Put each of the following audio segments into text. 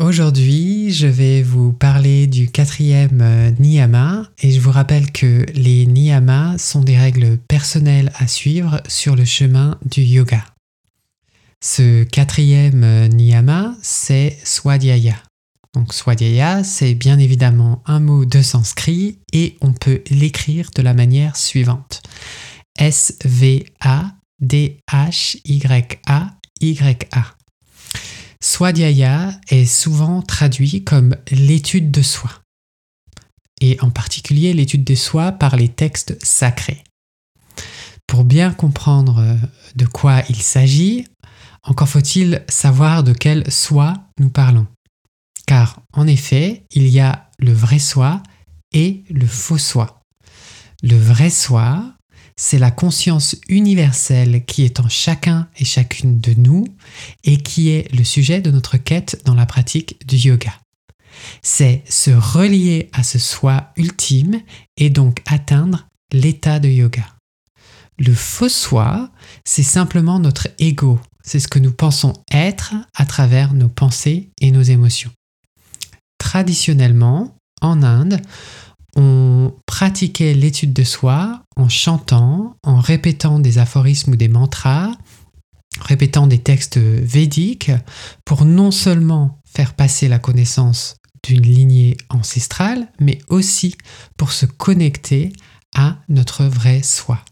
Aujourd'hui, je vais vous parler du quatrième euh, niyama et je vous rappelle que les niyamas sont des règles personnelles à suivre sur le chemin du yoga. Ce quatrième euh, niyama, c'est swadhyaya. Donc swadhyaya, c'est bien évidemment un mot de sanskrit et on peut l'écrire de la manière suivante. S-V-A-D-H-Y-A-Y-A. Swadhyaya est souvent traduit comme l'étude de soi, et en particulier l'étude de soi par les textes sacrés. Pour bien comprendre euh, de quoi il s'agit, encore faut-il savoir de quel soi nous parlons. Car en effet, il y a le vrai soi et le faux soi. Le vrai soi, c'est la conscience universelle qui est en chacun et chacune de nous et qui est le sujet de notre quête dans la pratique du yoga. C'est se relier à ce soi ultime et donc atteindre l'état de yoga. Le faux soi, c'est simplement notre ego, c'est ce que nous pensons être à travers nos pensées et nos émotions. Traditionnellement, en Inde, on pratiquait l'étude de soi en chantant, en répétant des aphorismes ou des mantras, répétant des textes védiques pour non seulement faire passer la connaissance d'une lignée ancestrale, mais aussi pour se connecter à notre vrai soi.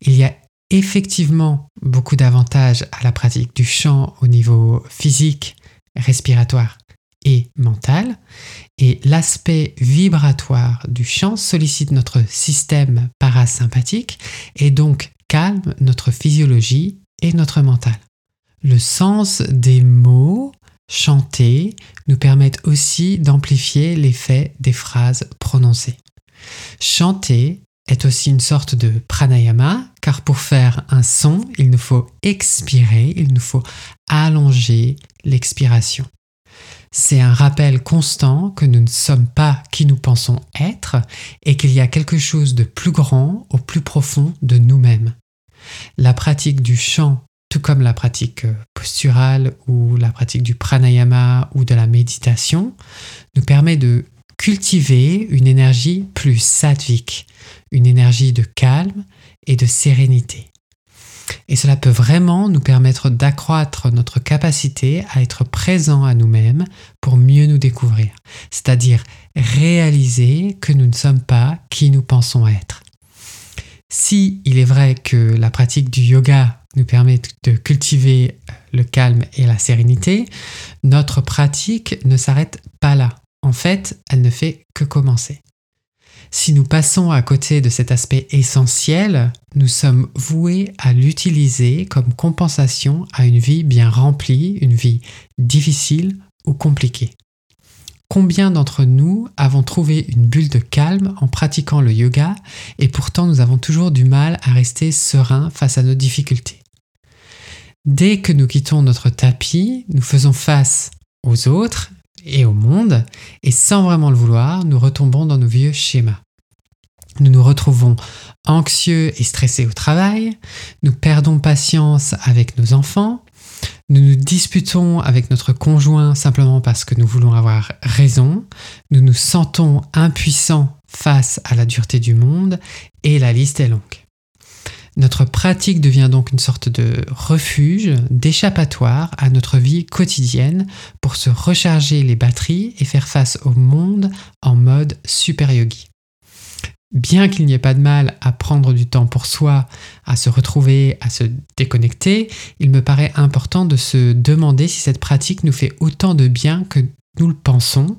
Il y a effectivement beaucoup d'avantages à la pratique du chant au niveau physique, respiratoire et mental. Et l'aspect vibratoire du chant sollicite notre système parasympathique et donc calme notre physiologie et notre mental. Le sens des mots chantés nous permettent aussi d'amplifier l'effet des phrases prononcées. Chanter est aussi une sorte de pranayama, car pour faire un son, il nous faut expirer, il nous faut allonger l'expiration. C'est un rappel constant que nous ne sommes pas qui nous pensons être et qu'il y a quelque chose de plus grand au plus profond de nous-mêmes. La pratique du chant, tout comme la pratique posturale ou la pratique du pranayama ou de la méditation, nous permet de cultiver une énergie plus sattvique, une énergie de calme et de sérénité. Et cela peut vraiment nous permettre d'accroître notre capacité à être présent à nous-mêmes pour mieux nous découvrir, c'est-à-dire réaliser que nous ne sommes pas qui nous pensons être. Si il est vrai que la pratique du yoga nous permet de cultiver le calme et la sérénité, notre pratique ne s'arrête pas là. En fait, elle ne fait que commencer. Si nous passons à côté de cet aspect essentiel, nous sommes voués à l'utiliser comme compensation à une vie bien remplie, une vie difficile ou compliquée. Combien d'entre nous avons trouvé une bulle de calme en pratiquant le yoga et pourtant nous avons toujours du mal à rester sereins face à nos difficultés? Dès que nous quittons notre tapis, nous faisons face aux autres et au monde, et sans vraiment le vouloir, nous retombons dans nos vieux schémas. Nous nous retrouvons anxieux et stressés au travail, nous perdons patience avec nos enfants, nous nous disputons avec notre conjoint simplement parce que nous voulons avoir raison, nous nous sentons impuissants face à la dureté du monde, et la liste est longue. Notre pratique devient donc une sorte de refuge, d'échappatoire à notre vie quotidienne pour se recharger les batteries et faire face au monde en mode super yogi. Bien qu'il n'y ait pas de mal à prendre du temps pour soi, à se retrouver, à se déconnecter, il me paraît important de se demander si cette pratique nous fait autant de bien que nous le pensons,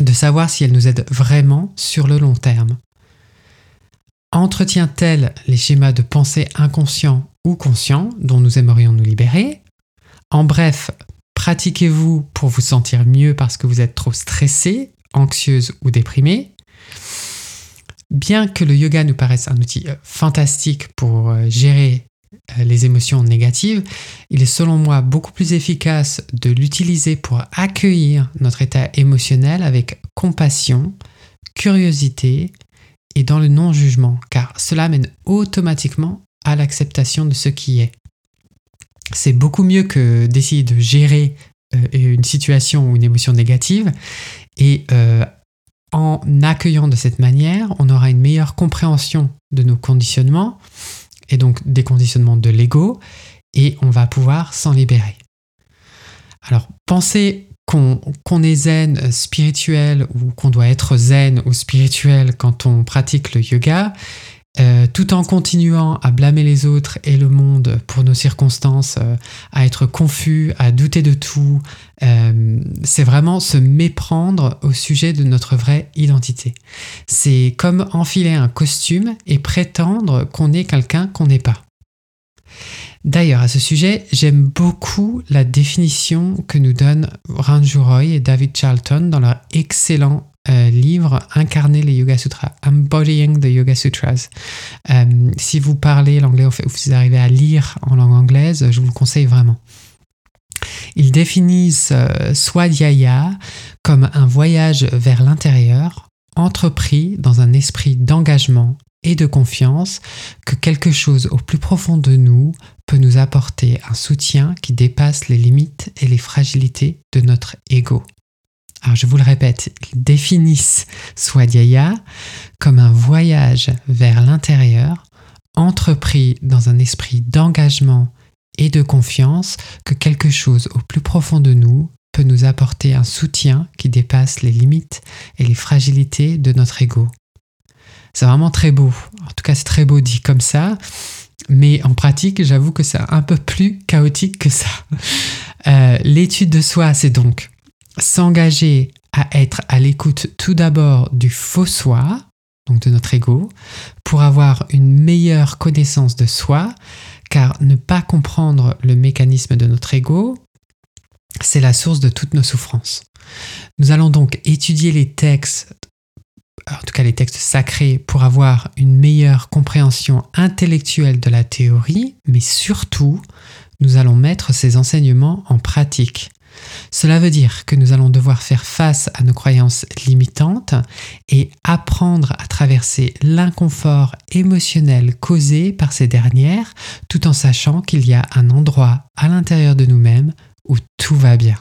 de savoir si elle nous aide vraiment sur le long terme. Entretient-elle les schémas de pensée inconscients ou conscients dont nous aimerions nous libérer? En bref, pratiquez-vous pour vous sentir mieux parce que vous êtes trop stressé, anxieuse ou déprimé bien que le yoga nous paraisse un outil euh, fantastique pour euh, gérer euh, les émotions négatives, il est selon moi beaucoup plus efficace de l'utiliser pour accueillir notre état émotionnel avec compassion, curiosité et dans le non-jugement, car cela mène automatiquement à l'acceptation de ce qui est. C'est beaucoup mieux que d'essayer de gérer une situation ou une émotion négative et en accueillant de cette manière, on aura une meilleure compréhension de nos conditionnements et donc des conditionnements de l'ego et on va pouvoir s'en libérer. Alors, penser qu'on est zen, spirituel ou qu'on doit être zen ou spirituel quand on pratique le yoga, euh, tout en continuant à blâmer les autres et le monde pour nos circonstances, euh, à être confus, à douter de tout, euh, c'est vraiment se méprendre au sujet de notre vraie identité. C'est comme enfiler un costume et prétendre qu'on est quelqu'un qu'on n'est pas. D'ailleurs, à ce sujet, j'aime beaucoup la définition que nous donnent Ranju Roy et David Charlton dans leur excellent euh, livre Incarner les Yoga Sutras, Embodying the Yoga Sutras. Euh, si vous parlez l'anglais ou vous arrivez à lire en langue anglaise, je vous le conseille vraiment. Ils définissent euh, Swadhyaya comme un voyage vers l'intérieur, entrepris dans un esprit d'engagement et de confiance que quelque chose au plus profond de nous peut nous apporter un soutien qui dépasse les limites et les fragilités de notre ego. Alors je vous le répète, ils définissent Swadhyaya comme un voyage vers l'intérieur entrepris dans un esprit d'engagement et de confiance que quelque chose au plus profond de nous peut nous apporter un soutien qui dépasse les limites et les fragilités de notre ego. C'est vraiment très beau. En tout cas, c'est très beau dit comme ça. Mais en pratique, j'avoue que c'est un peu plus chaotique que ça. Euh, l'étude de soi, c'est donc s'engager à être à l'écoute tout d'abord du faux soi, donc de notre ego, pour avoir une meilleure connaissance de soi, car ne pas comprendre le mécanisme de notre ego, c'est la source de toutes nos souffrances. Nous allons donc étudier les textes, en tout cas les textes sacrés, pour avoir une meilleure compréhension intellectuelle de la théorie, mais surtout, nous allons mettre ces enseignements en pratique. Cela veut dire que nous allons devoir faire face à nos croyances limitantes et apprendre à traverser l'inconfort émotionnel causé par ces dernières tout en sachant qu'il y a un endroit à l'intérieur de nous-mêmes où tout va bien.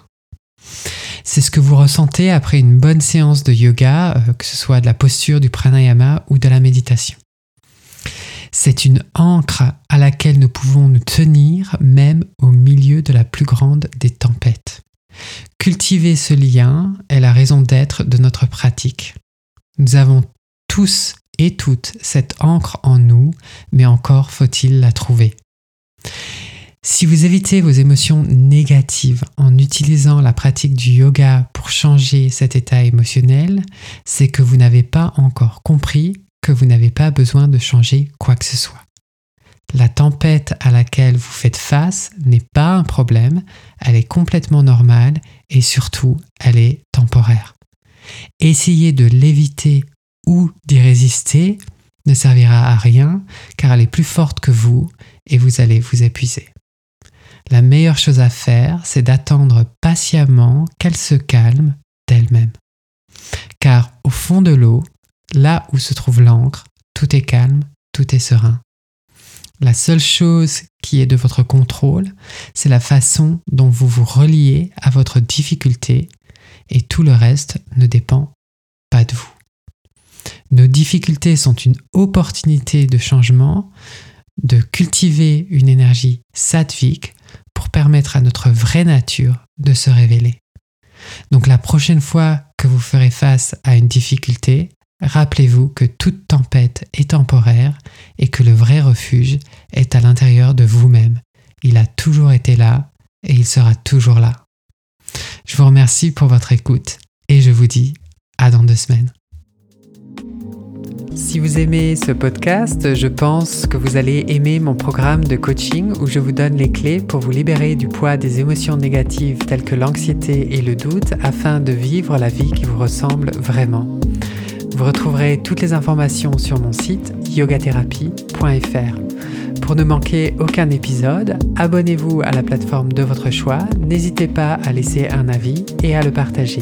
C'est ce que vous ressentez après une bonne séance de yoga, euh, que ce soit de la posture, du pranayama ou de la méditation. C'est une ancre à laquelle nous pouvons nous tenir même au milieu de la plus grande des tempêtes. Cultiver ce lien est la raison d'être de notre pratique. Nous avons tous et toutes cette encre en nous, mais encore faut-il la trouver. Si vous évitez vos émotions négatives en utilisant la pratique du yoga pour changer cet état émotionnel, c'est que vous n'avez pas encore compris que vous n'avez pas besoin de changer quoi que ce soit. La tempête à laquelle vous faites face n'est pas un problème, elle est complètement normale et surtout, elle est temporaire. Essayez de l'éviter ou d'y résister ne servira à rien car elle est plus forte que vous et vous allez vous épuiser. La meilleure chose à faire, c'est d'attendre patiemment qu'elle se calme d'elle-même. Car au fond de l'eau, là où se trouve l'encre, tout est calme, tout est serein. La seule chose qui est de votre contrôle, c'est la façon dont vous vous reliez à votre difficulté et tout le reste ne dépend pas de vous. Nos difficultés sont une opportunité de changement, de cultiver une énergie sattvique permettre à notre vraie nature de se révéler. Donc la prochaine fois que vous ferez face à une difficulté, Rappelez-vous que toute tempête est temporaire et que le vrai refuge est à l'intérieur de vous-même. Il a toujours été là et il sera toujours là. Je vous remercie pour votre écoute et je vous dis à dans deux semaines. Si vous aimez ce podcast, je pense que vous allez aimer mon programme de coaching où je vous donne les clés pour vous libérer du poids des émotions négatives telles que l'anxiété et le doute afin de vivre la vie qui vous ressemble vraiment. Vous retrouverez toutes les informations sur mon site yogatherapie.fr. Pour ne manquer aucun épisode, abonnez-vous à la plateforme de votre choix, n'hésitez pas à laisser un avis et à le partager.